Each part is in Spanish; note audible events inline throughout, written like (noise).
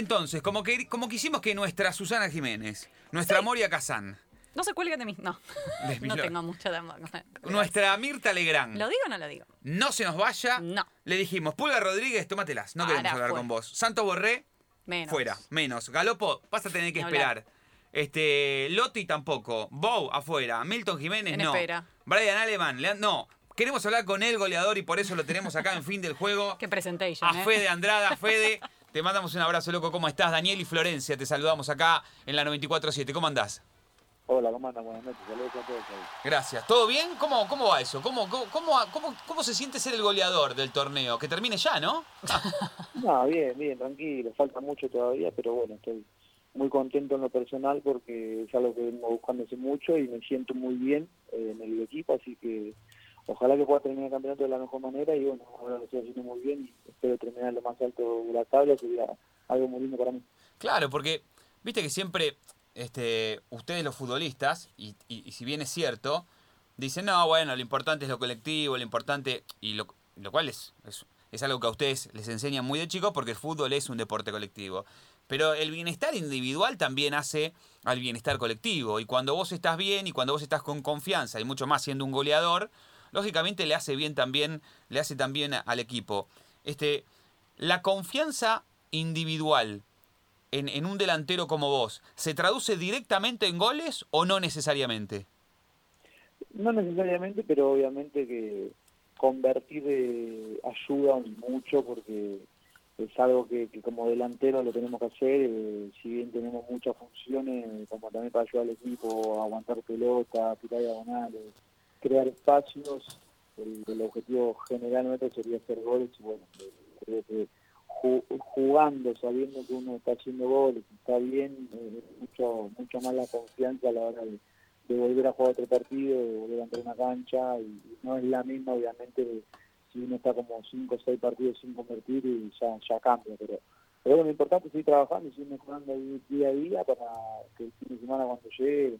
Entonces, como, que, como quisimos que nuestra Susana Jiménez, nuestra Moria Kazán, No se cuelguen de mí. No. No tengo mucho de nuestra Mirta Legrand, ¿Lo digo o no lo digo? no se nos vaya, No. le dijimos, Pulga Rodríguez, tómatelas, no Ahora queremos hablar con vos. Santo Borré, Menos. fuera, menos. Galopo, vas a tener que hablar. esperar. Este, Lotti tampoco. Bow, afuera. Milton Jiménez, En no. espera. Brian Aleman, Leand- no. Queremos hablar con el goleador y por eso lo tenemos acá en fin del juego. (laughs) Qué presentation, A ¿eh? Fede Andrada, Fede, (laughs) te mandamos un abrazo, loco. ¿Cómo estás? Daniel y Florencia, te saludamos acá en la 94.7. ¿Cómo andás? Hola, ¿cómo andan? Buenas noches. Saludos a todos ahí. Gracias. ¿Todo bien? ¿Cómo, cómo va eso? ¿Cómo, cómo, cómo, cómo- cómo se siente ser el goleador del torneo? Que termine ya, ¿no? (laughs) No, bien, bien, tranquilo. Falta mucho todavía, pero bueno, estoy muy contento en lo personal porque es algo que vengo buscando hace mucho y me siento muy bien eh, en el equipo, así que ojalá que pueda terminar el campeonato de la mejor manera y bueno, ahora lo estoy haciendo muy bien y espero terminar lo más alto de la tabla, sería algo muy lindo para mí. Claro, porque viste que siempre este, ustedes los futbolistas, y, si bien es cierto, dicen, no, bueno, lo importante es lo colectivo, lo importante, y lo, lo cual es, es, es algo que a ustedes les enseñan muy de chicos porque el fútbol es un deporte colectivo. Pero el bienestar individual también hace al bienestar colectivo. Y cuando vos estás bien y cuando vos estás con confianza, y mucho más siendo un goleador, lógicamente le hace bien también, le hace también al equipo. Este, la confianza individual en, en un delantero como vos, ¿se traduce directamente en goles o no necesariamente? No necesariamente, pero obviamente que convertir eh, ayuda mucho porque es algo que, que como delantero lo tenemos que hacer, eh, si bien tenemos muchas funciones, como también para ayudar al equipo, aguantar pelota, tirar diagonales, crear espacios, el, objetivo general nuestro sería hacer goles y bueno, creo que ju- jugando, sabiendo que uno está haciendo goles, está bien, eh, mucho, mucho más la confianza a la hora de, volver a jugar otro partido, de volver a entrar a una cancha, y, no es la misma obviamente de si uno está como cinco o seis partidos sin convertir y ya, ya cambia, pero, pero bueno, lo importante es seguir trabajando y seguir mejorando día a día para que el fin de semana cuando llegue,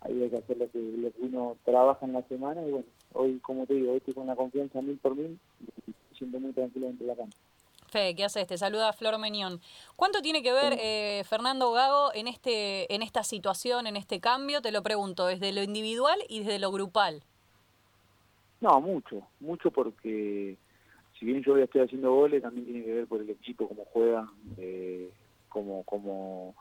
ahí hay que hacer lo que, lo que uno trabaja en la semana y bueno, hoy como te digo, hoy estoy con la confianza mil por mil y siento muy tranquilo dentro de la cancha. Fede, ¿qué haces? Te saluda Flor Menión. ¿Cuánto tiene que ver eh, Fernando Gago en, este, en esta situación, en este cambio? Te lo pregunto, desde lo individual y desde lo grupal. No, mucho, mucho porque si bien yo hoy estoy haciendo goles, también tiene que ver por el equipo, cómo juegan, eh, cómo, cómo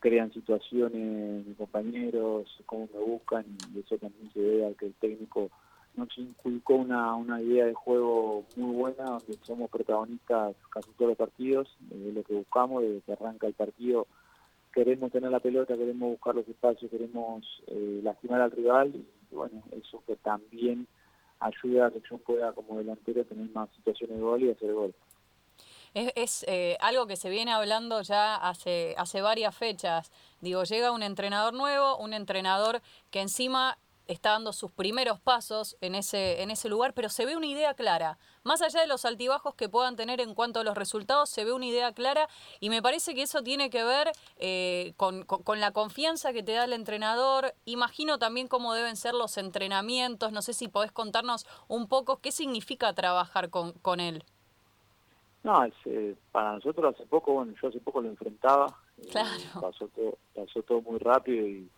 crean situaciones mis compañeros, cómo me buscan y eso también se debe a que el técnico nos inculcó una, una idea de juego muy buena, donde somos protagonistas casi todos los partidos, de lo que buscamos, desde que arranca el partido queremos tener la pelota, queremos buscar los espacios, queremos eh, lastimar al rival y bueno, eso que también ayuda a que yo pueda como delantero tener más situaciones de gol y hacer gol. Es, es, eh, algo que se viene hablando ya hace, hace varias fechas. Digo, llega un entrenador nuevo, un entrenador que encima está dando sus primeros pasos en ese, en ese lugar, pero se ve una idea clara. Más allá de los altibajos que puedan tener en cuanto a los resultados, se ve una idea clara y me parece que eso tiene que ver eh, con, con- con la confianza que te da el entrenador. Imagino también cómo deben ser los entrenamientos. No sé si podés contarnos un poco qué significa trabajar con, con él. No, es, eh, para nosotros hace poco, bueno, yo hace poco lo enfrentaba, eh, pasó, todo, pasó todo muy rápido y,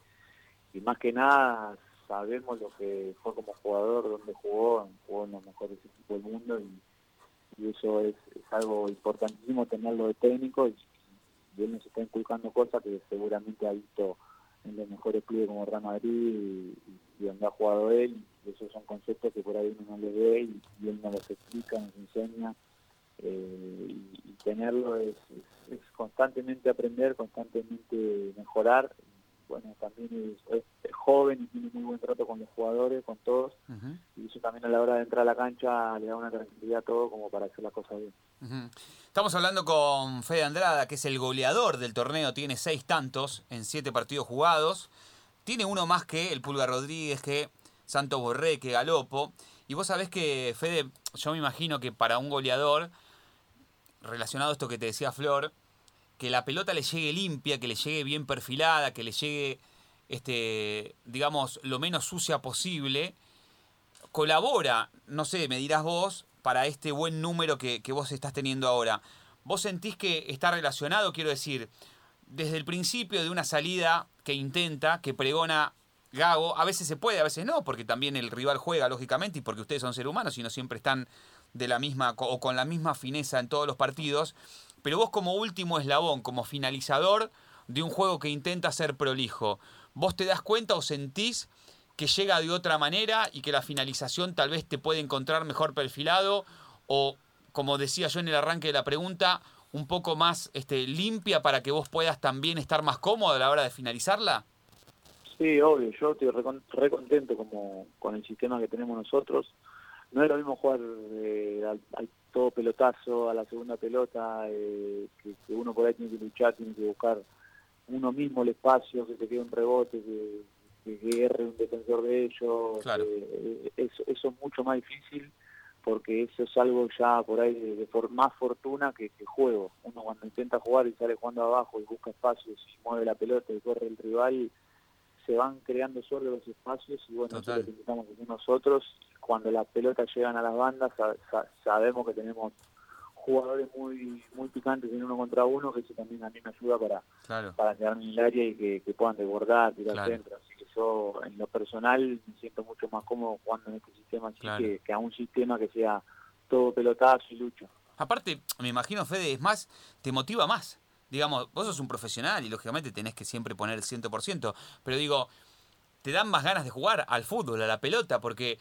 y más que nada sabemos lo que fue como jugador, dónde jugó, jugó en los mejores equipos del mundo y, y eso es, es algo importantísimo tenerlo de técnico y, y él nos está inculcando cosas que seguramente ha visto en los mejores clubes como Real Madrid y, y donde ha jugado él y esos son conceptos que por ahí uno no les ve y, y él nos los explica, nos enseña eh, y, y tenerlo es, es- es constantemente aprender, constantemente mejorar. Bueno, también es, joven y tiene muy buen trato con los jugadores, con todos, y eso también a la hora de entrar a la cancha le da una tranquilidad a todo como para hacer las cosas bien. Estamos hablando con Fede Andrada, que es el goleador del torneo, tiene seis tantos en siete partidos jugados. Tiene uno más que el Pulga Rodríguez, que Santos Borré, que Galopo. Y vos sabés que, Fede, yo me imagino que para un goleador, relacionado a esto que te decía Flor, que la pelota le llegue limpia, que le llegue bien perfilada, que le llegue, este, digamos, lo menos sucia posible, colabora, no sé, me dirás vos, para este buen número que, que vos estás teniendo ahora. ¿vos sentís que está relacionado, quiero decir, desde el principio de una salida que intenta, que pregona Gago, a veces se puede, a veces no, porque también el rival juega, lógicamente, y porque ustedes son seres humanos y no siempre están de la misma o con la misma fineza en todos los partidos, pero vos como último eslabón, como finalizador de un juego que intenta ser prolijo, ¿vos te das cuenta o sentís que llega de otra manera y que la finalización tal vez te puede encontrar mejor perfilado o, como decía yo en el arranque de la pregunta, un poco más este, limpia para que vos puedas también estar más cómodo a la hora de finalizarla? Sí, obvio, yo estoy re, contento como con el sistema que tenemos nosotros. No es lo mismo jugar eh, al, todo pelotazo, a la segunda pelota, eh, que, uno por ahí tiene que luchar, tiene que buscar uno mismo el espacio, que te quede un rebote, que, que, un defensor de ellos. Eh, eso, eso es mucho más difícil porque eso es algo ya por ahí de, más fortuna que, que, juego. Uno cuando intenta jugar y sale jugando abajo y busca espacios y mueve la pelota y corre el rival, se van creando solo los espacios y bueno, eso es lo que intentamos nosotros. Cuando las pelotas llegan a las bandas sabemos que tenemos jugadores muy muy picantes en uno contra uno, que eso también a mí me ayuda para, para quedarme en el área y que, puedan desbordar, tirar centro. Así que yo en lo personal me siento mucho más cómodo jugando en este sistema así que, que a un sistema que sea todo pelotazo y lucho. Aparte, me imagino, Fede, es más, te motiva más digamos, vos sos un profesional y lógicamente tenés que siempre poner el 100%, pero digo, te dan más ganas de jugar al fútbol, a la pelota, porque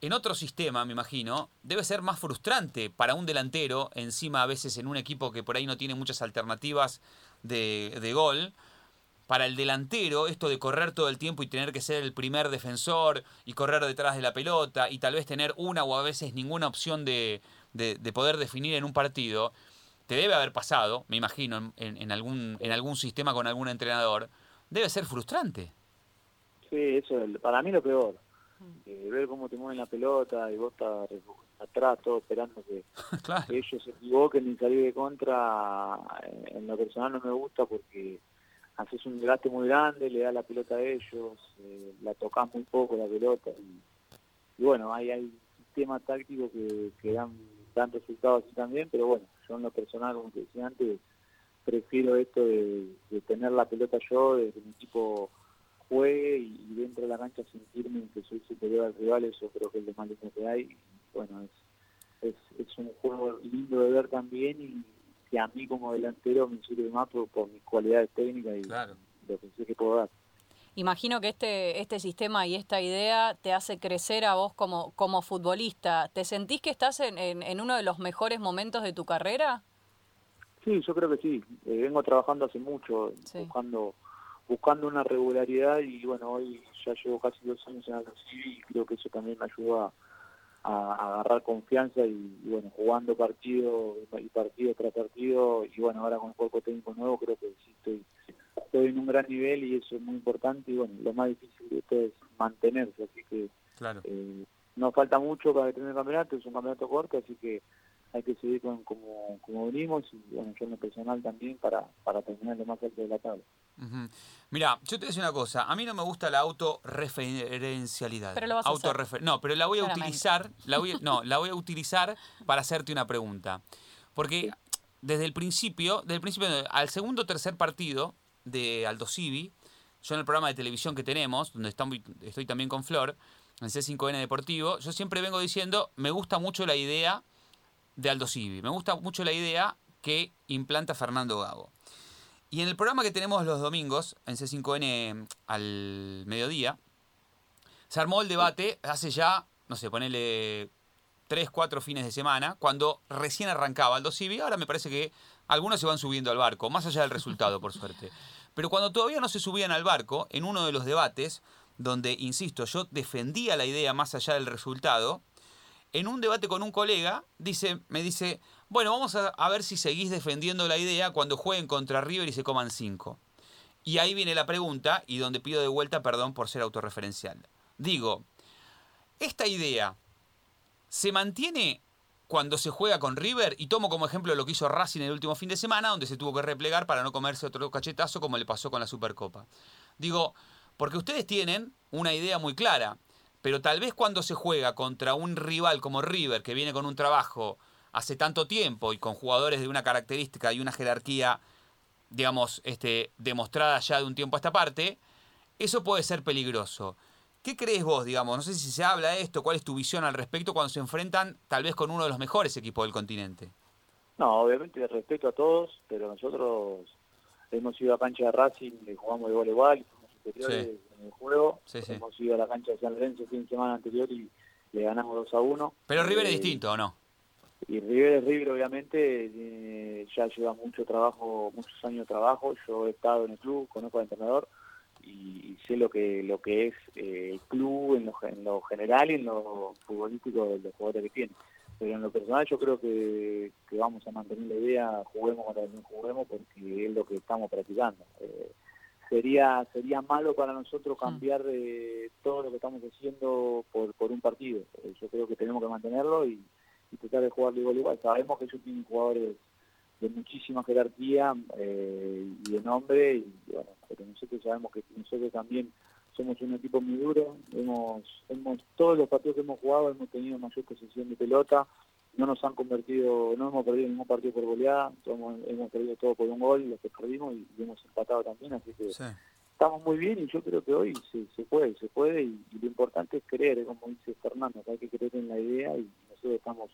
en otro sistema, me imagino, debe ser más frustrante para un delantero, encima a veces en un equipo que por ahí no tiene muchas alternativas de, de gol. Para el delantero, esto de correr todo el tiempo y tener que ser el primer defensor y correr detrás de la pelota y tal vez tener una o a veces ninguna opción de, de, de poder definir en un partido, te debe haber pasado, me imagino, en, algún, en algún sistema con algún entrenador, debe ser frustrante. Sí, eso es para mí lo peor. Eh, ver cómo te mueven la pelota y vos estás atrás, todo esperando (laughs) que, ellos se equivoquen y salir de contra, eh, en lo personal no me gusta porque haces un desgaste muy grande, le das la pelota a ellos, eh, la tocas muy poco la pelota y, bueno, hay, hay sistemas tácticos que, que dan, dan resultados así también, pero bueno, yo en lo personal, como te decía antes, prefiero esto de, tener la pelota yo, de que mi equipo juegue y, dentro de la cancha sentirme que soy superior al rival, eso creo que es lo más lindo que hay. bueno, es, es, un juego lindo de ver también y que a mí como delantero me sirve más por, mis cualidades técnicas y lo que sé que puedo dar. Imagino que este, este sistema y esta idea te hace crecer a vos como, como futbolista. ¿Te sentís que estás en, en, uno de los mejores momentos de tu carrera? Sí, yo creo que sí. Eh, vengo trabajando hace mucho, buscando buscando una regularidad y bueno, hoy ya llevo casi dos años en Aldo y creo que eso también me ayuda a, agarrar confianza y, bueno, jugando partido y partido tras partido y bueno, ahora con el cuerpo técnico nuevo creo que sí estoy estoy en un gran nivel y eso es muy importante y bueno, lo más difícil de esto es mantenerse, así que claro. eh, no falta mucho para tener el campeonato, es un campeonato corto, así que hay que seguir con, como, como venimos y bueno, yo en lo personal también para, para terminar lo más alto de la tabla. Mira, yo te a decir una cosa, a mí no me gusta la autorreferencialidad. Pero lo vas a No, pero la voy a utilizar, la voy, no, (laughs) la voy a utilizar para hacerte una pregunta. Porque desde el principio, desde el principio, al segundo o tercer partido, de Aldo Civi. Yo en el programa de televisión que tenemos, donde estoy, también con Flor, en C5N Deportivo, yo siempre vengo diciendo, me gusta mucho la idea de Aldo Civi, me gusta mucho la idea que implanta Fernando Gago. Y en el programa que tenemos los domingos, en C5N al mediodía, se armó el debate hace ya, no sé, ponele tres, cuatro fines de semana, cuando recién arrancaba Aldo Civi. Ahora me parece que algunos se van subiendo al barco, más allá del resultado, por suerte. Pero cuando todavía no se subían al barco, en uno de los debates, donde, insisto, yo defendía la idea más allá del resultado, en un debate con un colega, dice, me dice, bueno, vamos a, a ver si seguís defendiendo la idea cuando jueguen contra River y se coman cinco. Y ahí viene la pregunta, y donde pido de vuelta perdón por ser autorreferencial. Digo, ¿esta idea se mantiene cuando se juega con River, y tomo como ejemplo lo que hizo Racing el último fin de semana, donde se tuvo que replegar para no comerse otro cachetazo como le pasó con la Supercopa. Digo, porque ustedes tienen una idea muy clara, pero tal vez cuando se juega contra un rival como River, que viene con un trabajo hace tanto tiempo y con jugadores de una característica y una jerarquía, digamos, este, demostrada ya de un tiempo a esta parte, eso puede ser peligroso. ¿Qué crees vos, digamos? No sé si se habla de esto, cuál es tu visión al respecto cuando se enfrentan tal vez con uno de los mejores equipos del continente. No, obviamente respeto a todos, pero nosotros hemos ido a cancha de Racing, y jugamos de voleibol, y somos superiores en el juego. hemos ido a la cancha de San Lorenzo el fin de semana anterior y le ganamos 2 a 1. Pero River es eh, distinto, ¿o no? Y River es River, obviamente, eh, ya lleva mucho trabajo, muchos años de trabajo. Yo he estado en el club, conozco al entrenador y, sé lo que lo que es eh, el club en lo, en lo general y en lo futbolístico de los jugadores que tiene. Pero en lo personal yo creo que, vamos a mantener la idea, juguemos contra quien juguemos, porque es lo que estamos practicando. Eh, sería sería malo para nosotros mm. cambiar de todo lo que estamos haciendo por, por un partido. Eh, yo creo que tenemos que mantenerlo y, tratar de jugar igual igual. Sabemos que ellos tienen jugadores de muchísima jerarquía eh, y de nombre, y bueno, pero nosotros sabemos que nosotros también somos un equipo muy duro, hemos, hemos todos los partidos que hemos jugado hemos tenido mayor posesión de pelota, no nos han convertido, no hemos perdido ningún partido por goleada, hemos, perdido todo por un gol, los que perdimos y, hemos empatado también, así que estamos muy bien y yo creo que hoy se, se puede, se puede y, lo importante es creer, como dice Fernando, que hay que creer en la idea y nosotros estamos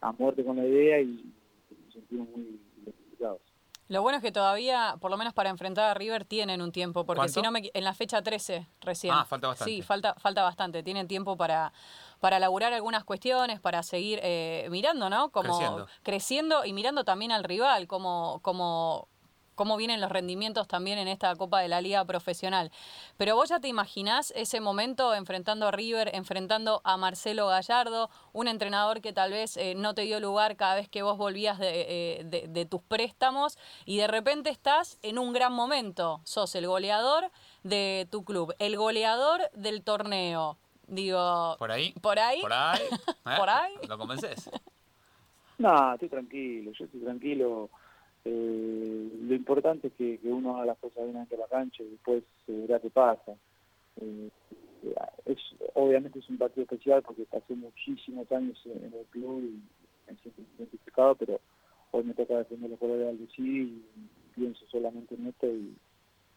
a muerte con la idea y nos sentimos muy identificados. Lo bueno es que todavía, por lo menos para enfrentar a River, tienen un tiempo, porque si no, me, en la fecha 13 recién. Ah, falta bastante. Sí, falta, falta bastante. Tienen tiempo para, para laburar algunas cuestiones, para seguir eh, mirando, ¿no? Como creciendo. creciendo. y mirando también al rival, como, como cómo vienen los rendimientos también en esta Copa de la Liga Profesional. Pero vos ya te imaginás ese momento enfrentando a River, enfrentando a Marcelo Gallardo, un entrenador que tal vez eh, no te dio lugar cada vez que vos volvías eh, de, tus préstamos y de repente estás en un gran momento. Sos el goleador de tu club, el goleador del torneo. Digo, por ahí. Por ahí. Por ahí. (laughs) ¿Por ahí? ¿Lo convences? No, estoy tranquilo, yo estoy tranquilo. Eh, lo importante es que, uno haga las cosas bien ante la cancha y después se verá qué pasa. Eh, es, obviamente es un partido especial porque pasé muchísimos años en el club y me siento identificado, pero hoy me toca defender los colores de Aldecí y pienso solamente en esto y,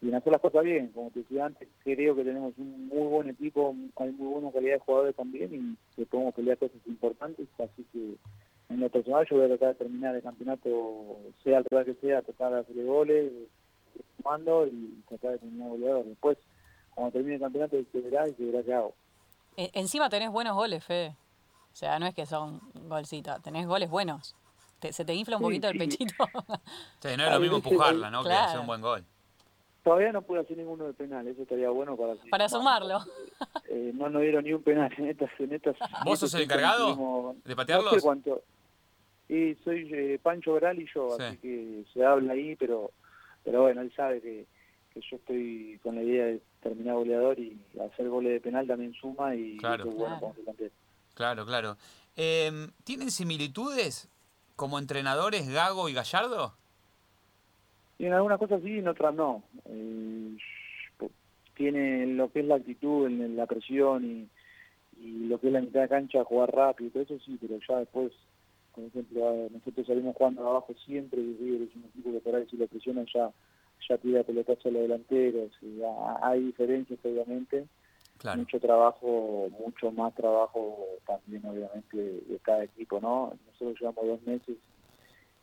en hacer las cosas bien. Como te decía antes, creo que tenemos un muy buen equipo, hay muy buena calidad de jugadores también y que podemos pelear cosas importantes, así que en lo personal yo voy a tratar de terminar el campeonato, sea el lugar que sea, tratar de hacer goles, sumando y tratar de terminar goleador. Después, cuando termine el campeonato, se verá y se verá qué hago. Encima tenés buenos goles, Fede. O sea, no es que son golcitas, tenés goles buenos. se te infla un poquito el pechito. (laughs) sí, no es lo mismo empujarla, ¿no? Que hacer un buen gol. Todavía no pude hacer ninguno de penal, eso estaría bueno para... Para sumarlo. Eh, no nos dieron ni un penal en estas... En estas ¿Vos sos el encargado de patearlos? No sé cuánto, y soy eh, Pancho Veral y yo, así que se habla ahí, pero pero bueno, él sabe que, que yo estoy con la idea de terminar goleador y hacer goles de penal también suma y claro. bueno claro. claro, claro. Eh, ¿Tienen similitudes como entrenadores Gago y Gallardo? Y en algunas cosas sí, en otras no. Eh, tiene lo que es la actitud, la presión y, y lo que es la mitad de cancha, jugar rápido, todo eso sí, pero ya después por ejemplo, nosotros salimos jugando abajo siempre y River es un equipo que por ahí si lo presionan ya, ya tira pelotazo a los delanteros. Y hay diferencias, obviamente. Mucho trabajo, mucho más trabajo también, obviamente, de cada equipo, ¿no? Nosotros llevamos dos meses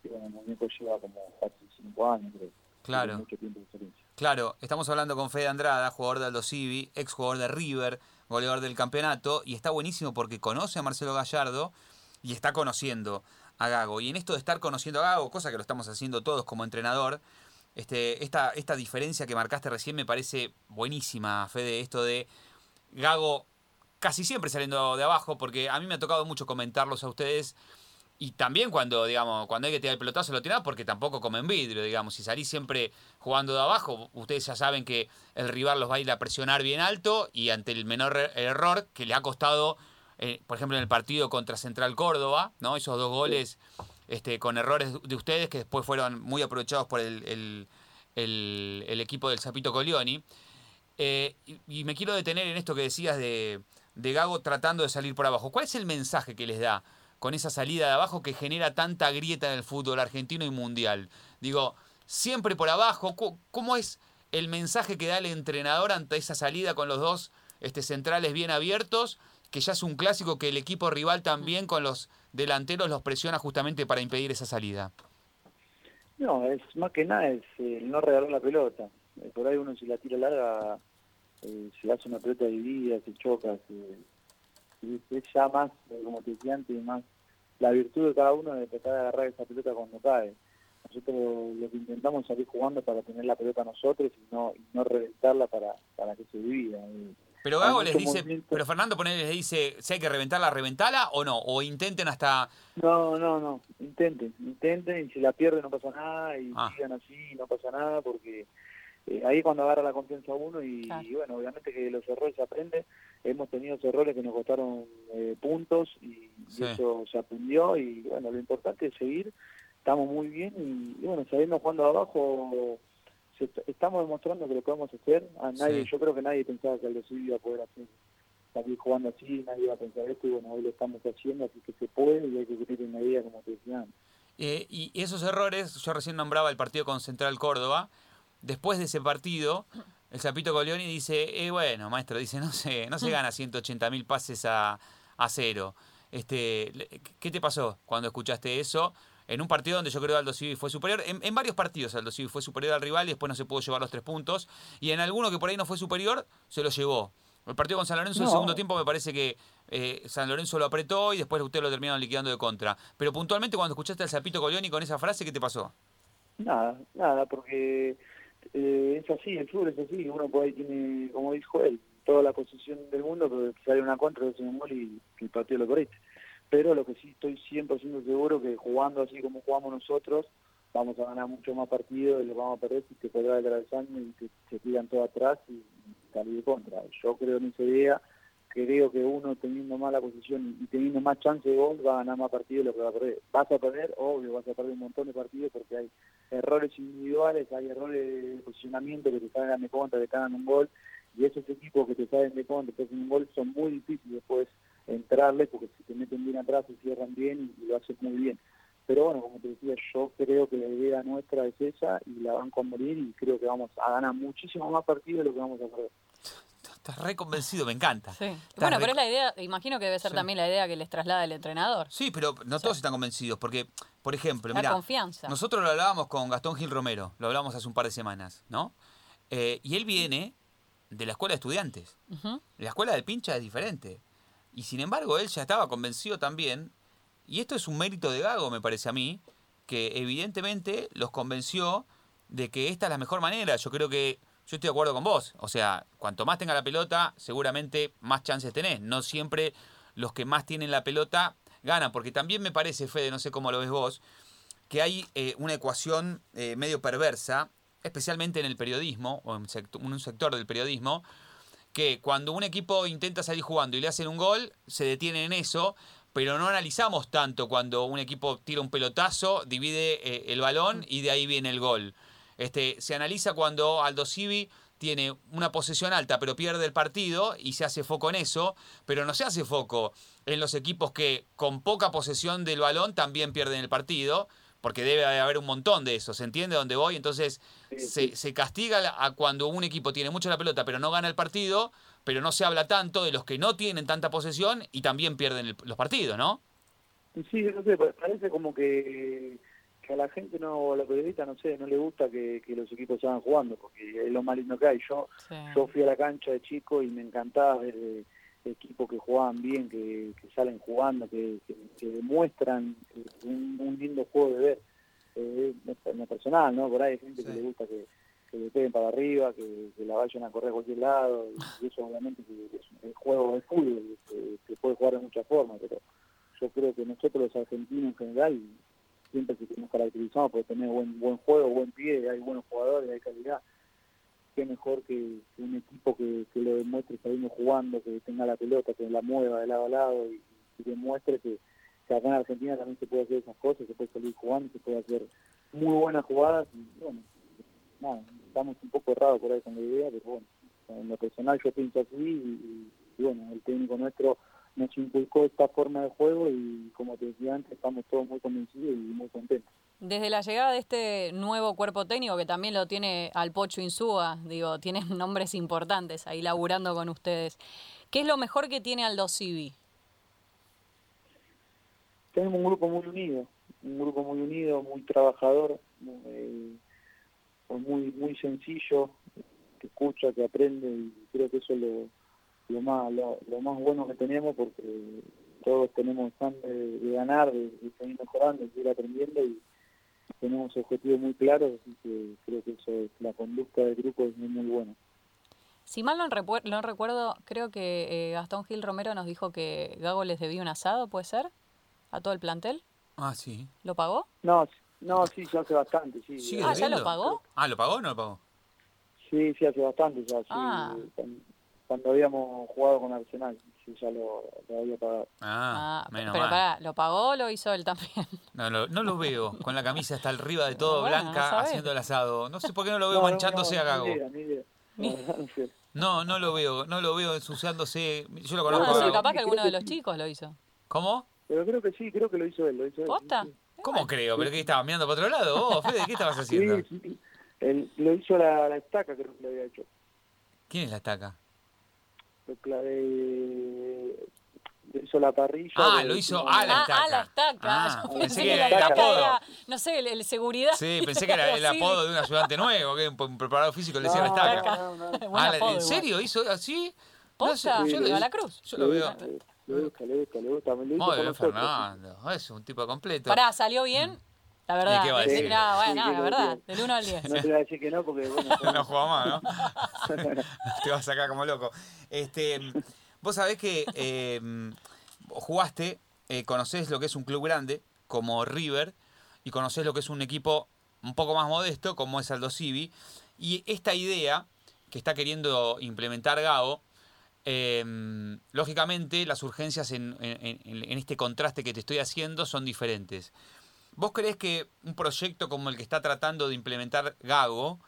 y bueno, el muñeco lleva como casi cinco años, creo. Claro. Mucho tiempo de diferencia. Claro, estamos hablando con Fede Andrada, jugador de Aldo Civi, ex jugador de River, goleador del campeonato, y está buenísimo porque conoce a Marcelo Gallardo y está conociendo a Gago. Y en esto de estar conociendo a Gago, cosa que lo estamos haciendo todos como entrenador, este, esta, esta diferencia que marcaste recién me parece buenísima, Fede, esto de Gago casi siempre saliendo de abajo, porque a mí me ha tocado mucho comentarlos a ustedes. Y también cuando, digamos, cuando hay que tirar el pelotazo lo tiras porque tampoco comen vidrio, digamos. Si salís siempre jugando de abajo, ustedes ya saben que el rival los va a ir a presionar bien alto y ante el menor error que le ha costado eh, por ejemplo, en el partido contra Central Córdoba, ¿no? Esos dos goles este, con errores de ustedes que después fueron muy aprovechados por el, equipo del Zapito Colioni. Eh, y, me quiero detener en esto que decías de, Gago tratando de salir por abajo. ¿Cuál es el mensaje que les da con esa salida de abajo que genera tanta grieta en el fútbol argentino y mundial. Digo, siempre por abajo, ¿cómo es el mensaje que da el entrenador ante esa salida con los dos este, centrales bien abiertos? Que ya es un clásico que el equipo rival también con los delanteros los presiona justamente para impedir esa salida. No, es más que nada es el no regalar la pelota. Eh, por ahí uno si la tira larga eh, se hace una pelota dividida, se choca, se, es ya más, eh, como te decía antes, más la virtud de cada uno de tratar de agarrar esa pelota cuando cae. Nosotros lo que intentamos es salir jugando para tener la pelota nosotros y no, y no reventarla para, para que se divida. Pero Gago les dice, pero Fernando les dice, si hay que reventarla, reventala o no, o intenten hasta... No, no, no, intenten, intenten, y si la pierden no pasa nada, y ah. sigan así, no pasa nada, porque eh, ahí cuando agarra la confianza uno, y, bueno, obviamente que los errores se aprenden, hemos tenido errores que nos costaron eh, puntos, y, eso se aprendió, y bueno, lo importante es seguir, estamos muy bien, y, bueno, sabiendo cuando abajo estamos demostrando que lo podemos hacer. A nadie, Yo creo que nadie pensaba que Aldo iba a poder hacer salir jugando así, nadie iba a pensar esto y bueno, hoy lo estamos haciendo, así que se puede y hay que tener una idea como te decía eh, y esos errores, yo recién nombraba el partido con Central Córdoba, después de ese partido, el Zapito Coleoni dice, eh, bueno, maestro, dice, no se, no se (laughs) gana 180 mil pases a, a cero. Este, ¿Qué te pasó cuando escuchaste eso? En un partido donde yo creo que Aldo Civi fue superior, en, varios partidos Aldo Civi fue superior al rival y después no se pudo llevar los tres puntos, y en alguno que por ahí no fue superior, se lo llevó. El partido con San Lorenzo en el segundo tiempo me parece que eh, San Lorenzo lo apretó y después ustedes lo terminaron liquidando de contra. Pero puntualmente cuando escuchaste al Zapito Colioni con esa frase, ¿qué te pasó? Nada, nada, porque eh, es así, el fútbol es así, uno por ahí tiene, como dijo él, toda la posición del mundo, pero sale una contra, es un gol y, el partido lo corriste pero lo que sí estoy 100% seguro que jugando así como jugamos nosotros, vamos a ganar mucho más partidos y los vamos a perder si te podrá el y que se tiran todo atrás y salir de contra. Yo creo en esa idea, creo que uno teniendo más la posición y teniendo más chance de gol va a ganar más partidos de lo que va a perder. Vas a perder, obvio, vas a perder un montón de partidos porque hay errores individuales, hay errores de posicionamiento que te salgan de contra, te cagan un gol y esos equipos que te salen de contra, te hacen un gol, son muy difíciles después entrarle, porque si te meten bien atrás se cierran bien y, lo hacen muy bien. Pero bueno, como te decía, yo creo que la idea nuestra es esa y la van a morir y creo que vamos a ganar muchísimo más partidos de lo que vamos a perder. Estás re convencido, me encanta. Bueno, pero es la idea, imagino que debe ser también la idea que les traslada el entrenador. Sí, pero no todos están convencidos, porque, por ejemplo, mira, nosotros lo hablábamos con Gastón Gil Romero, lo hablábamos hace un par de semanas, ¿no? Eh, y él viene de la escuela de estudiantes. La escuela del pincha es diferente. Y sin embargo, él ya estaba convencido también, y esto es un mérito de Gago, me parece a mí, que evidentemente los convenció de que esta es la mejor manera. Yo creo que yo estoy de acuerdo con vos. O sea, cuanto más tenga la pelota, seguramente más chances tenés. No siempre los que más tienen la pelota ganan, porque también me parece, Fede, no sé cómo lo ves vos, que hay eh, una ecuación eh, medio perversa, especialmente en el periodismo, o en un sector del periodismo, que cuando un equipo intenta salir jugando y le hacen un gol, se detiene en eso, pero no analizamos tanto cuando un equipo tira un pelotazo, divide eh, el balón y de ahí viene el gol. Este, se analiza cuando Aldo Civi tiene una posesión alta pero pierde el partido y se hace foco en eso, pero no se hace foco en los equipos que con poca posesión del balón también pierden el partido porque debe haber un montón de eso, ¿se entiende dónde voy? Entonces se, se, castiga a cuando un equipo tiene mucho la pelota pero no gana el partido, pero no se habla tanto de los que no tienen tanta posesión y también pierden los partidos, ¿no? Sí, no sé, parece como que, a la gente, no, a la periodista, no sé, no le gusta que, los equipos salgan jugando, porque es lo más lindo que hay. Yo, yo fui a la cancha de chico y me encantaba ver eh, equipos que jugaban bien, que, salen jugando, que, demuestran un, lindo juego de ver. Eh, en personal, ¿no? Por ahí hay gente que le gusta que, le peguen para arriba, que, la vayan a correr a cualquier lado, y eso obviamente es el juego de fútbol, se, puede jugar de muchas formas, pero yo creo que nosotros los argentinos en general siempre nos caracterizamos por tener buen buen juego, buen pie, hay buenos jugadores, hay calidad qué mejor que, un equipo que, lo demuestre saliendo jugando, que tenga la pelota, que la mueva de lado a lado y, demuestre que, acá en Argentina también se puede hacer esas cosas, se puede salir jugando, se puede hacer muy buenas jugadas. Y, bueno, nada, estamos un poco errados por ahí con la idea, pero bueno, en lo personal yo pienso así y, bueno, el técnico nuestro nos inculcó esta forma de juego y como te decía antes, estamos todos muy convencidos y muy contentos. Desde la llegada de este nuevo cuerpo técnico, que también lo tiene al Pocho Insúa, digo, (laughs) tienen nombres importantes ahí laburando con ustedes, ¿qué es lo mejor que tiene Aldo Civi? Tenemos un grupo muy unido, un grupo muy unido, muy trabajador, muy, muy, muy sencillo, que escucha, que aprende y creo que eso es lo, lo más lo, más bueno que tenemos porque todos tenemos ganas de, ganar, de, seguir mejorando, de seguir aprendiendo y tenemos objetivos muy claros, así que creo que eso es, la conducta del grupo es muy, muy buena. Si mal no, recuerdo, creo que eh, Gastón Gil Romero nos dijo que Gago les debía un asado, ¿puede ser? ¿A todo el plantel? Ah, sí. ¿Lo pagó? No, no sí, ya hace bastante, sí. ah, ¿ya lo pagó? Ah, ¿lo pagó o no lo pagó? Sí, sí, hace bastante ya, sí. Ah cuando habíamos jugado con Arsenal, sí, ya lo, había pagado. Ah, ah menos pero pará, ¿lo pagó o lo hizo él también? (laughs) No, no lo veo, con la camisa hasta arriba de (laughs) todo, blanca, haciendo el asado. No sé por qué no lo veo manchándose a Gago. No, no lo veo, no lo veo ensuciándose. Yo lo conozco. No, capaz que alguno de los chicos lo hizo. ¿Cómo? Pero creo que sí, creo que lo hizo él. Lo hizo ¿Posta? ¿Cómo creo? ¿Pero qué estabas mirando para otro lado? ¿Vos, Fede, qué estabas haciendo? Sí, sí. Él, lo hizo la, la estaca, creo que lo había hecho. ¿Quién es la estaca? De, hizo la parrilla. Ah, lo hizo a (laughs) la estaca. Ah, a la estaca. Ah, pensé que era el apodo. no sé, el, seguridad. Sí, pensé que era el apodo de un ayudante nuevo, que un preparado físico le decía la estaca. No, no, ah, ¿En serio hizo así? ¿Posta? No sé, yo a la cruz. Yo lo veo. Le gusta, le gusta, le Muy bien, Fernando. Es un tipo completo. Pará, ¿salió bien? La verdad. qué va a decir? No, bueno, no, la verdad. Del 1 al 10. No te voy a decir que no porque, bueno. (laughs) no juega más, ¿no? (laughs) te vas a sacar como loco. Este, vos sabés que eh, jugaste, eh, conocés lo que es un club grande, como River, y conocés lo que es un equipo un poco más modesto, como es Aldo Civi. Y esta idea que está queriendo implementar Gao, eh, lógicamente las urgencias en, en, este contraste que te estoy haciendo son diferentes. ¿Vos crees que un proyecto como el que está tratando de implementar Gago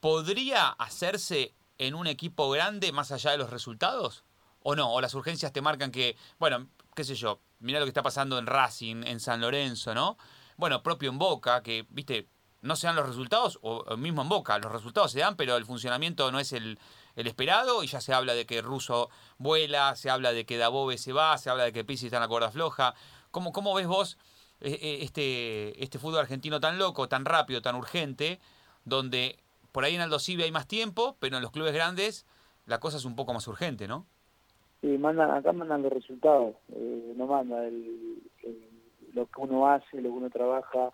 podría hacerse en un equipo grande más allá de los resultados? ¿O no? ¿O las urgencias te marcan que, bueno, qué sé yo, mira lo que está pasando en Racing, en San Lorenzo, ¿no? Bueno, propio en Boca, que, viste, no se dan los resultados, o mismo en Boca, los resultados se dan, pero el funcionamiento no es el, esperado, y ya se habla de que Russo vuela, se habla de que Dabove se va, se habla de que Pizzi está en la cuerda floja. ¿Cómo, cómo ves vos este, este fútbol argentino tan loco, tan rápido, tan urgente, donde por ahí en Aldo Civi hay más tiempo, pero en los clubes grandes la cosa es un poco más urgente, ¿no? Sí, mandan, acá mandan los resultados, eh, no manda el, lo que uno hace, lo que uno trabaja.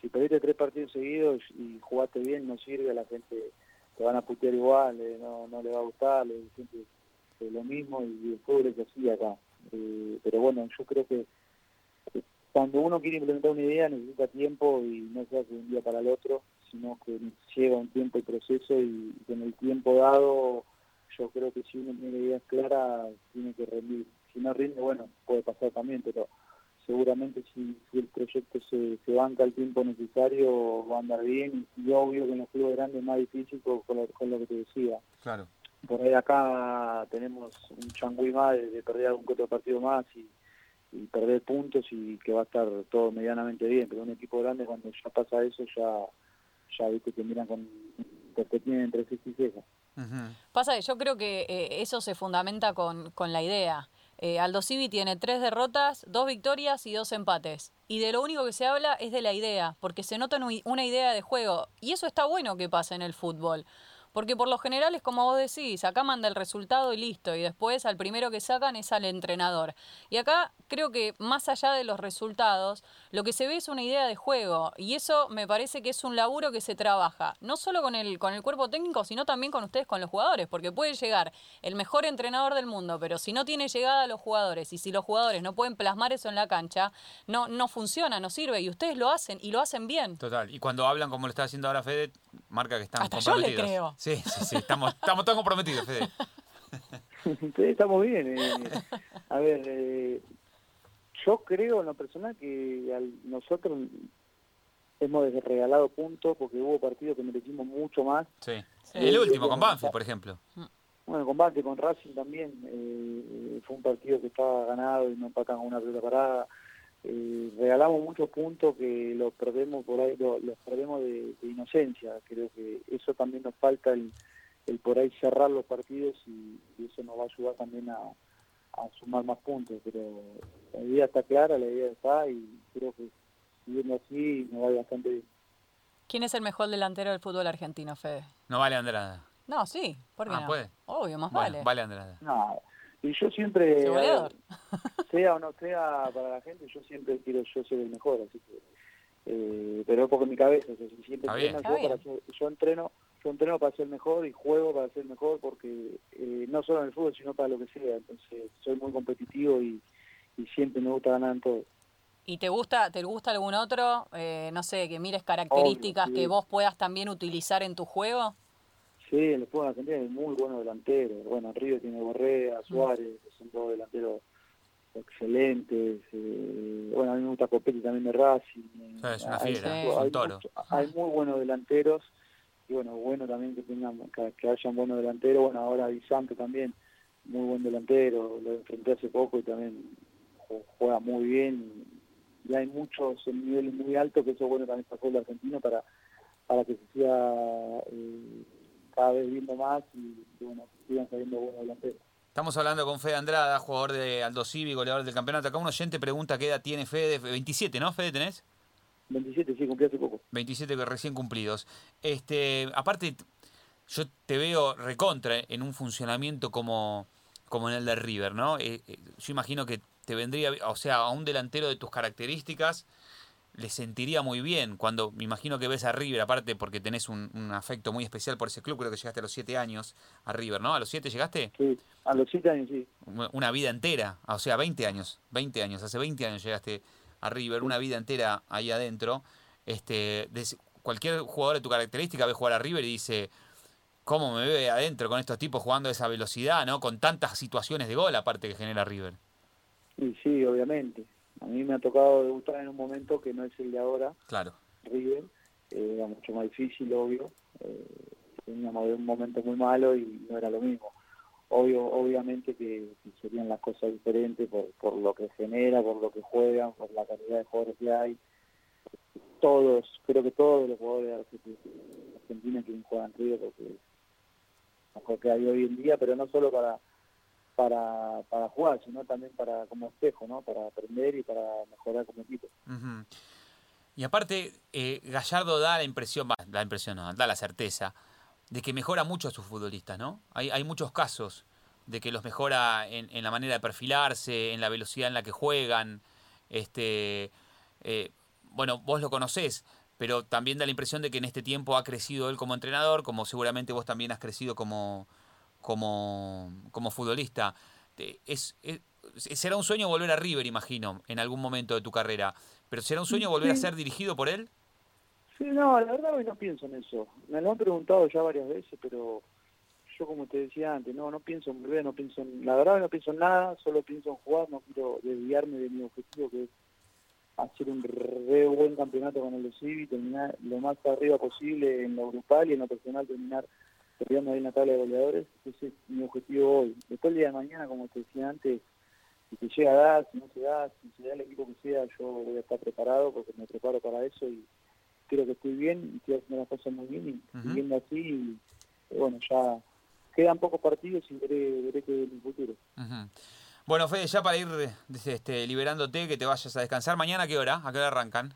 Si perdiste tres partidos seguidos y jugaste bien, no sirve, a la gente te van a putear igual, no, no le va a gustar, le siente lo mismo y el fútbol es así acá. pero bueno, yo creo que cuando uno quiere implementar una idea necesita tiempo y no se hace de un día para el otro, sino que lleva un tiempo el proceso y con el tiempo dado yo creo que si uno tiene ideas claras tiene que rendir. Si no rinde, bueno, puede pasar también, pero seguramente si, el proyecto se, se, banca el tiempo necesario va a andar bien y, obvio que en los clubes grandes es más difícil con, lo, que te decía. Claro. Por ahí acá tenemos un changüí más de, perder algún otro partido más y y perder puntos y que va a estar todo medianamente bien, pero un equipo grande cuando ya pasa eso ya ya viste que miran con perspectiva entre sí y cejas. Pasa yo creo que eh, eso se fundamenta con, con la idea. Eh, Aldo Civi tiene tres derrotas, dos victorias y dos empates. Y de lo único que se habla es de la idea, porque se nota una idea de juego. Y eso está bueno que pase en el fútbol. Porque por lo general es como vos decís, acá manda el resultado y listo, y después al primero que sacan es al entrenador. Y acá creo que más allá de los resultados, lo que se ve es una idea de juego, y eso me parece que es un laburo que se trabaja, no solo con el, con el cuerpo técnico, sino también con ustedes, con los jugadores, porque puede llegar el mejor entrenador del mundo, pero si no tiene llegada a los jugadores, y si los jugadores no pueden plasmar eso en la cancha, no, no funciona, no sirve, y ustedes lo hacen, y lo hacen bien. Total, y cuando hablan como lo está haciendo ahora Fede, marca que están Hasta comprometidos. Yo le creo. Sí, sí, sí, estamos, estamos todos comprometidos, Fede. estamos bien. Eh. A ver, eh, yo creo en lo personal que nosotros hemos regalado puntos porque hubo partidos que merecimos mucho más. Sí, el último con Banfield, por ejemplo. Bueno, combate con Racing también, eh, fue un partido que estaba ganado y no empatamos una pelota parada. Eh, regalamos muchos puntos que los perdemos por ahí, los, perdemos de, inocencia. Creo que eso también nos falta el, el por ahí cerrar los partidos y, eso nos va a ayudar también a, a, sumar más puntos. Pero la idea está clara, la idea está y creo que siguiendo así nos va bastante bien. ¿Quién es el mejor delantero del fútbol argentino, Fede? No vale Andrada. No, sí, ¿por qué ah, no? puede. Obvio, más vale. Vale Andrada. No, y yo siempre, (laughs) sea o no sea para la gente, yo siempre quiero yo ser el mejor, así que, eh, pero es porque mi cabeza, o siempre entreno, yo, para yo entreno, yo entreno para ser mejor y juego para ser mejor porque eh, no solo en el fútbol, sino para lo que sea, entonces soy muy competitivo y, y siempre me gusta ganar en todo. ¿Y te gusta, te gusta algún otro, eh, no sé, que mires características que vos puedas también utilizar en tu juego? Sí, el fútbol argentino es muy bueno delantero. Bueno, Río tiene Borrea, Suárez, son todos delanteros excelentes. Eh, bueno, a mí me gusta Copetti también de Racing. es una fiera, hay, un toro. hay muy buenos delanteros y bueno, bueno también que tengan que, que hayan buenos delanteros. Bueno, ahora Santo también, muy buen delantero, lo enfrenté hace poco y también juega muy bien y hay muchos niveles muy altos que eso es bueno también para el argentino para para que se siga eh, cada vez viendo más y, bueno, sigan saliendo buenos delanteros. Estamos hablando con Fede Andrada, jugador de Aldo Civi, goleador del campeonato. Acá un oyente pregunta qué edad tiene Fede. 27, ¿no? Fede, ¿tenés? 27, sí, cumplí hace poco. 27 recién cumplidos. Este, aparte, yo te veo recontra en un funcionamiento como, como en el de River, ¿no? Eh, eh, yo imagino que te vendría, o sea, a un delantero de tus características le sentiría muy bien cuando me imagino que ves a River, aparte porque tenés un, afecto muy especial por ese club, creo que llegaste a los siete años a River, ¿no? ¿A los siete llegaste? Sí, a los siete años, sí. Una vida entera, o sea, 20 años, 20 años, hace 20 años llegaste a River, una vida entera ahí adentro. Este, cualquier jugador de tu característica ve jugar a River y dice, ¿cómo me ve adentro con estos tipos jugando a esa velocidad, ¿no? Con tantas situaciones de gol aparte que genera River. Sí, sí, obviamente. A mí me ha tocado debutar en un momento que no es el de ahora. Claro. River. Eh, era mucho más difícil, obvio. Eh, teníamos un momento muy malo y no era lo mismo. Obvio, obviamente que, serían las cosas diferentes por, por lo que genera, por lo que juegan, por la calidad de jugadores que hay. Todos, creo que todos los jugadores de Argentina quieren jugar en River porque es mejor que hay hoy en día, pero no solo para para, jugar, sino también para como espejo, ¿no? Para aprender y para mejorar como equipo. Y aparte, eh, Gallardo da la impresión, la impresión, no, da la certeza de que mejora mucho a sus futbolistas, ¿no? Hay, hay muchos casos de que los mejora en, en, la manera de perfilarse, en la velocidad en la que juegan. Este, eh, bueno, vos lo conocés, pero también da la impresión de que en este tiempo ha crecido él como entrenador, como seguramente vos también has crecido como, como, como futbolista. Es, será un sueño volver a River, imagino, en algún momento de tu carrera. Pero ¿será un sueño volver a ser dirigido por él? Sí, no, la verdad hoy no pienso en eso. Me lo han preguntado ya varias veces, pero yo como te decía antes, no, no pienso en volver, no pienso en, la verdad no pienso en nada, solo pienso en jugar, no quiero desviarme de mi objetivo que es hacer un re buen campeonato con el Civi, terminar lo más arriba posible en lo grupal y en lo personal terminar peleando ahí en la tabla de goleadores, ese es mi objetivo hoy. Después el día de mañana, como te decía antes, si se llega a dar, si no se da, si se da el equipo que sea, yo voy a estar preparado porque me preparo para eso y creo que estoy bien, y estoy haciendo las cosas muy bien y siguiendo así, y, bueno, ya quedan pocos partidos y veré, veré qué es mi futuro. Bueno, Fede, ya para ir este, liberándote, que te vayas a descansar, ¿mañana a qué hora? ¿A qué hora arrancan?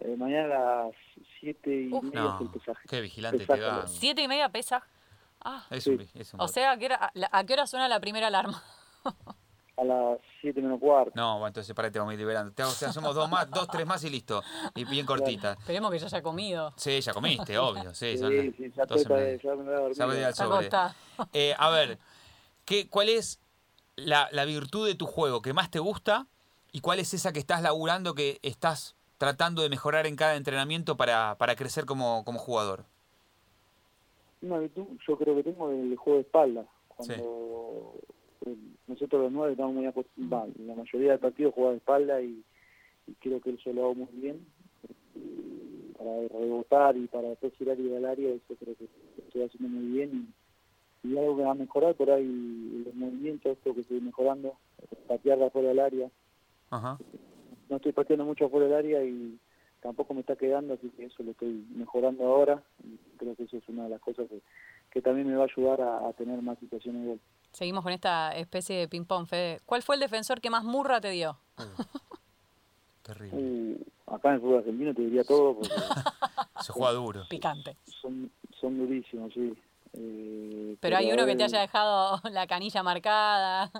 Eh, mañana a las 7 y media no, el pesaje. Qué vigilante te va. 7 y media pesa. Ah. Es un, es un o sea, ¿a qué, hora, ¿a qué hora suena la primera alarma? a las 7 menos cuarto. No, bueno, entonces para te vamos a ir liberando. Te, o sea, somos dos más, dos, tres más y listo. Y bien cortita. Esperemos que ya haya comido. Sí, ya comiste, (laughs) obvio. Sí, son sí, sí ya, estoy, ya me voy a dormir. Ya me sobre. Eh, a ver, ¿qué, ¿cuál es la, la virtud de tu juego que más te gusta y cuál es esa que estás laburando que estás tratando de mejorar en cada entrenamiento para, para crecer como, como jugador? Una virtud yo creo que tengo el juego de espalda. Cuando eh, nosotros los nueve estamos muy acostumbrados, la mayoría del partido juega de espalda y, creo que eso lo hago muy bien. Para rebotar y para después girar y al área, eso creo que estoy haciendo muy bien y algo que va a mejorar por ahí los movimientos, esto que estoy mejorando, patear de afuera del área. Ajá. No estoy pateando mucho afuera del área y tampoco me está quedando, así que eso lo estoy mejorando ahora. Y creo que eso es una de las cosas que, que también me va a ayudar a, a tener más situaciones de gol. Seguimos con esta especie de ping-pong, Fede. ¿Cuál fue el defensor que más murra te dio? Terrible. Uh, acá en el fútbol argentino te diría todo porque (laughs) Se juega duro. Picante. son, son durísimos, sí. Eh, Pero hay uno que te haya ver, dejado la canilla marcada.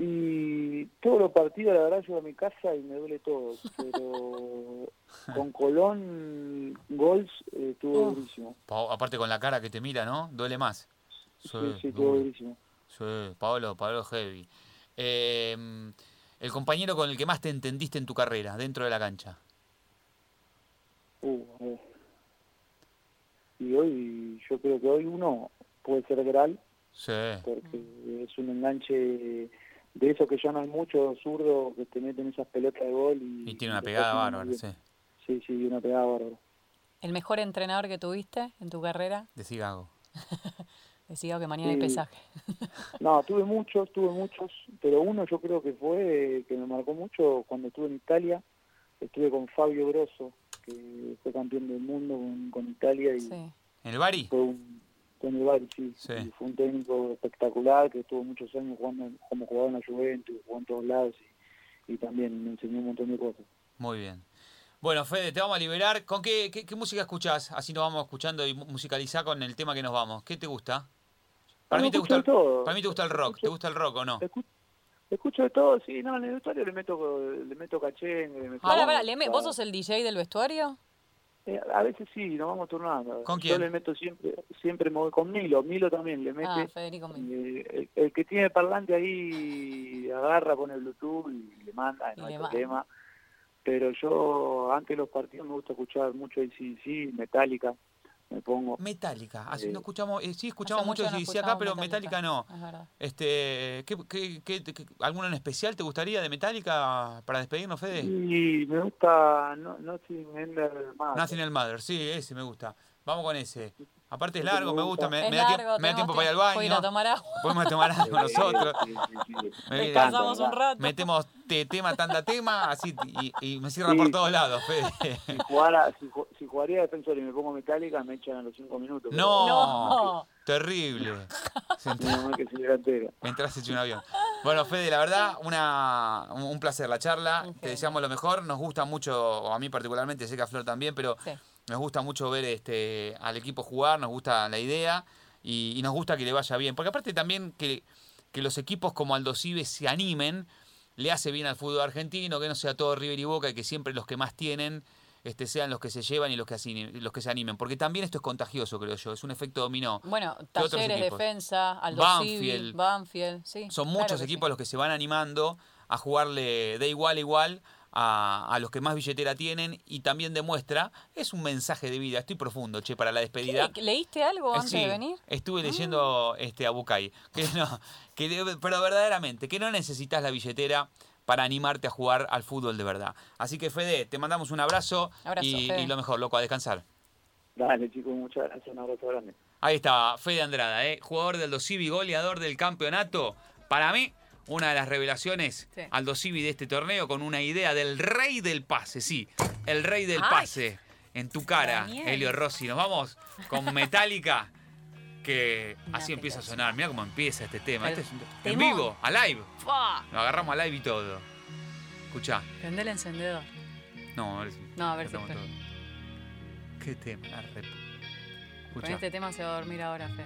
Y todos los partidos, la verdad, llego a mi casa y me duele todo. (laughs) Pero con Colón, Gols, eh, estuvo durísimo. Pa- Aparte con la cara que te mira, ¿no? Duele más. Sí, sí, estuvo duro. durísimo. Sí, Pablo, Pablo Heavy. Eh, el compañero con el que más te entendiste en tu carrera, dentro de la cancha. Uh. Y hoy, yo creo que hoy uno puede ser Gral, Sí. porque es un enganche de eso que ya no hay mucho, zurdo, que te meten esas pelotas de gol. Y, Y tiene una pegada bárbara, sí. Sí, sí, una pegada bárbara. ¿El mejor entrenador que tuviste en tu carrera? Decí Gago. (laughs) Decía que mañana hay Sí. pesaje. (laughs) No, tuve muchos, tuve muchos, pero uno yo creo que fue, que me marcó mucho cuando estuve en Italia, estuve con Fabio Grosso, que fue campeón del mundo con, con Italia y Sí. ¿En el Bari? fue un, el Bari, sí, Sí. fue un técnico espectacular que estuvo muchos años jugando como jugador en la Juventus, jugó en todos lados y, y también me enseñó un montón de cosas. Muy bien. Bueno, Fede, te vamos a liberar. ¿Con qué, qué, qué música escuchás? Así nos vamos escuchando y mu- musicalizar con el tema que nos vamos. ¿Qué te gusta? Para mí te gusta, el, todo. para mí te gusta el rock. ¿Te Escucho- gusta el rock o no? Escu- Escucho de todo, sí, no, en el vestuario le meto, le meto cachengue, le meto Ah, pará, le me- ¿vos sos el DJ del vestuario? Eh, a veces sí, nos vamos turnando. ¿Con Yo quién? le meto siempre, siempre con Milo, Milo también le mete. Ah, Federico. Eh, el, el que tiene parlante ahí agarra, pone Bluetooth y le manda, Y no hay problema. Pero yo, antes de los partidos, me gusta escuchar mucho ACDC, Metallica, me pongo. Metallica. Así Eh, no escuchamos, eh, sí escuchamos mucho mucho no de acá, pero Metallica, no. Es verdad. Este, ¿qué, qué, qué- qué- ¿Alguno en especial te gustaría de Metallica para despedirnos, Fede? Y me gusta no, Nothing Ender más. Nothing el Mother, sí, ese me gusta. Vamos con ese. Aparte es largo, me gusta, me, da, tiempo- largo, me da tiempo tenemos para ir al de ir a baño. tomar agua. Podemos tomar algo (laughs) nosotros. Descansamos un rato. Metemos te- tema, tanda tema, así y, y me cierra Sí. por todos lados, Fede. Si, jugara, si, ju- si jugaría defensor y me pongo Metallica, me echan a los cinco minutos. No, No. terrible. (laughs) Se entra- menos mal que soy delantero. Entras hecho un avión. Bueno, Fede, la verdad, una, un un placer la charla. Te deseamos lo mejor. Nos gusta mucho, o a mí particularmente, sé que a Flor también, pero Sí. Nos gusta mucho ver este al equipo jugar, nos gusta la idea y, y nos gusta que le vaya bien. Porque aparte también que, que los equipos como Aldo Cibe se animen, le hace bien al fútbol argentino, que no sea todo River y Boca y que siempre los que más tienen este, sean los que se llevan y los que, así- los que se animen. Porque también esto es contagioso, creo yo, es un efecto dominó. Bueno, ¿Qué otros Talleres? Defensa, Aldo Banfield. Civi, Banfield, sí. Son claro muchos sí. equipos los que se van animando a jugarle de igual a igual a, a los que más billetera tienen y también demuestra, es un mensaje de vida, estoy profundo, che, para la despedida. ¿Qué? ¿Leíste algo Eh, antes sí, de venir? Estuve leyendo este a Bucay, que no, que pero verdaderamente, que no necesitas la billetera para animarte a jugar al fútbol de verdad. Así que Fede, te mandamos un abrazo, Abrazo, y, lo mejor, loco, a descansar. Dale, chicos, muchas gracias. Un abrazo grande. Ahí está, Fede Andrada, ¿eh? jugador del Aldo Civi, goleador del campeonato. Para mí, una de las revelaciones Sí. Aldo Civi de este torneo con una idea del rey del pase, sí, el rey del Ay. pase. En tu cara, Daniel. Helio Rossi. Nos vamos con Metallica, que Una así empieza a sonar. Mira cómo empieza este tema. Este es un- en vivo, a live. Lo agarramos a live y todo. Escuchá. Prende el encendedor. No, a ver, No, a ver si todo. Qué tema, la rep. Con este tema se va a dormir ahora, Fe.